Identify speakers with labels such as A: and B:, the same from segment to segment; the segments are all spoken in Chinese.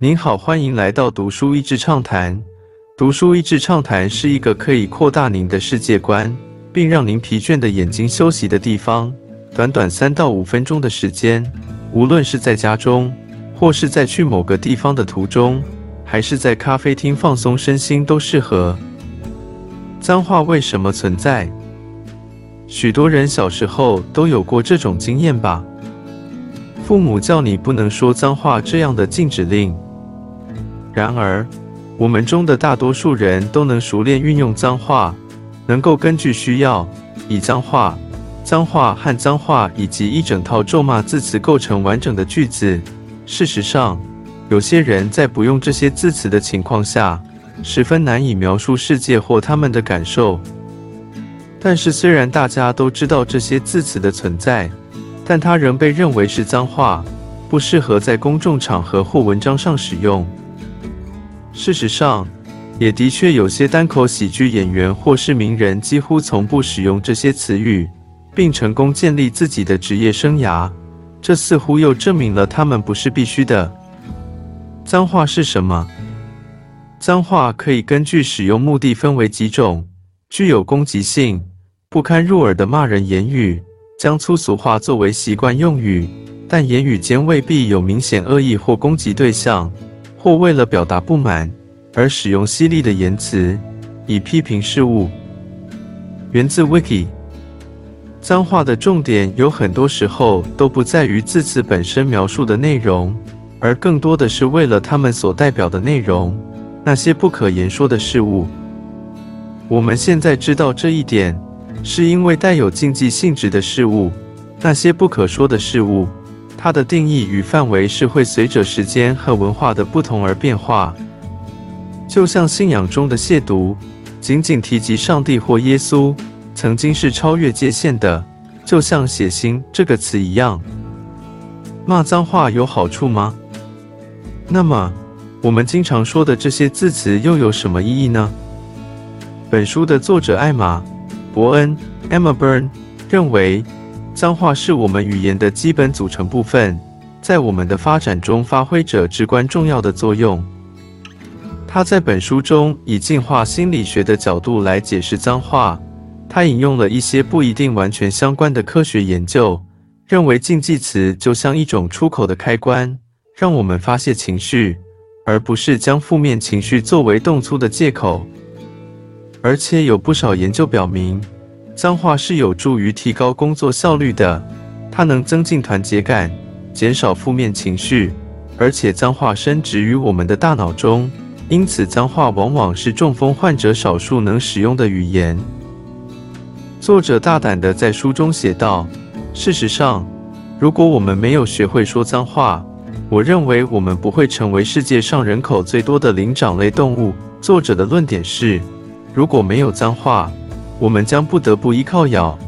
A: 您好，欢迎来到读书益智畅谈。读书益智畅谈是一个可以扩大您的世界观，并让您疲倦的眼睛休息的地方。短短三到五分钟的时间，无论是在家中，或是在去某个地方的途中，还是在咖啡厅放松身心，都适合。脏话为什么存在？许多人小时候都有过这种经验吧？父母叫你不能说脏话这样的禁止令。然而，我们中的大多数人都能熟练运用脏话，能够根据需要，以脏话、脏话和脏话以及一整套咒骂字词构成完整的句子。事实上，有些人在不用这些字词的情况下，十分难以描述世界或他们的感受。但是，虽然大家都知道这些字词的存在，但它仍被认为是脏话，不适合在公众场合或文章上使用。事实上，也的确有些单口喜剧演员或是名人几乎从不使用这些词语，并成功建立自己的职业生涯。这似乎又证明了他们不是必须的。脏话是什么？脏话可以根据使用目的分为几种。具有攻击性、不堪入耳的骂人言语，将粗俗话作为习惯用语，但言语间未必有明显恶意或攻击对象，或为了表达不满而使用犀利的言辞以批评事物。源自 Wiki。脏话的重点有很多时候都不在于字词本身描述的内容，而更多的是为了他们所代表的内容，那些不可言说的事物。我们现在知道这一点，是因为带有禁忌性质的事物，那些不可说的事物，它的定义与范围是会随着时间和文化的不同而变化。就像信仰中的亵渎，仅仅提及上帝或耶稣，曾经是超越界限的，就像血腥这个词一样。骂脏话有好处吗？那么，我们经常说的这些字词又有什么意义呢？本书的作者艾玛·伯恩 （Emma Byrne） 认为，脏话是我们语言的基本组成部分，在我们的发展中发挥着至关重要的作用。他在本书中以进化心理学的角度来解释脏话。他引用了一些不一定完全相关的科学研究，认为禁忌词就像一种出口的开关，让我们发泄情绪，而不是将负面情绪作为动粗的借口。而且有不少研究表明，脏话是有助于提高工作效率的。它能增进团结感，减少负面情绪，而且脏话深植于我们的大脑中，因此脏话往往是中风患者少数能使用的语言。作者大胆地在书中写道：“事实上，如果我们没有学会说脏话，我认为我们不会成为世界上人口最多的灵长类动物。”作者的论点是。如果没有脏话，我们将不得不依靠咬、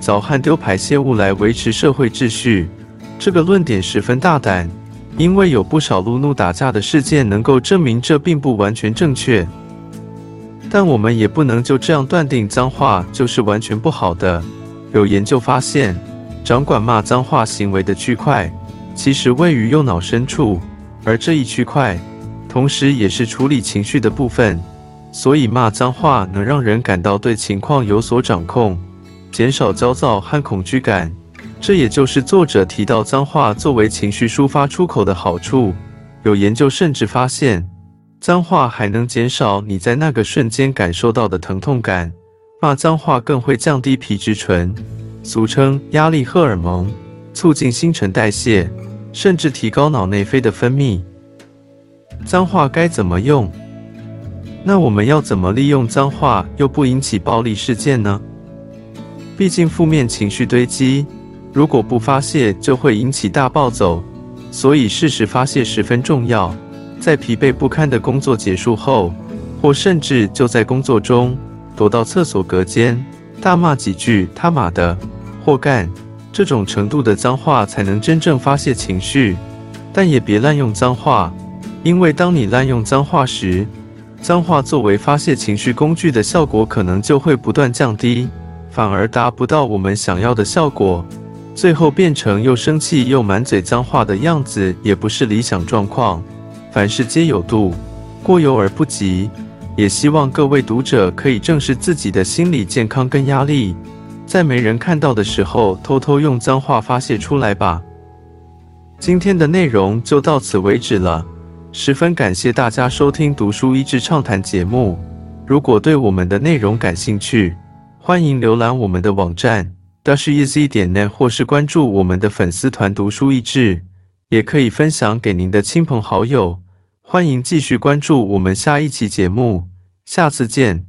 A: 凿和丢排泄物来维持社会秩序。这个论点十分大胆，因为有不少路怒打架的事件能够证明这并不完全正确。但我们也不能就这样断定脏话就是完全不好的。有研究发现，掌管骂脏话行为的区块其实位于右脑深处，而这一区块同时也是处理情绪的部分。所以骂脏话能让人感到对情况有所掌控，减少焦躁和恐惧感。这也就是作者提到脏话作为情绪抒发出口的好处。有研究甚至发现，脏话还能减少你在那个瞬间感受到的疼痛感。骂脏话更会降低皮质醇，俗称压力荷尔蒙，促进新陈代谢，甚至提高脑内啡的分泌。脏话该怎么用？那我们要怎么利用脏话又不引起暴力事件呢？毕竟负面情绪堆积，如果不发泄就会引起大暴走，所以适时发泄十分重要。在疲惫不堪的工作结束后，或甚至就在工作中，躲到厕所隔间，大骂几句“他妈的”或“干”这种程度的脏话，才能真正发泄情绪。但也别滥用脏话，因为当你滥用脏话时，脏话作为发泄情绪工具的效果，可能就会不断降低，反而达不到我们想要的效果，最后变成又生气又满嘴脏话的样子，也不是理想状况。凡事皆有度，过犹而不及。也希望各位读者可以正视自己的心理健康跟压力，在没人看到的时候，偷偷用脏话发泄出来吧。今天的内容就到此为止了，十分感谢大家收听《读书益智畅谈》节目。如果对我们的内容感兴趣，欢迎浏览我们的网站 dasheasy 点 net，或是关注我们的粉丝团“读书益智”，也可以分享给您的亲朋好友。欢迎继续关注我们下一期节目，下次见。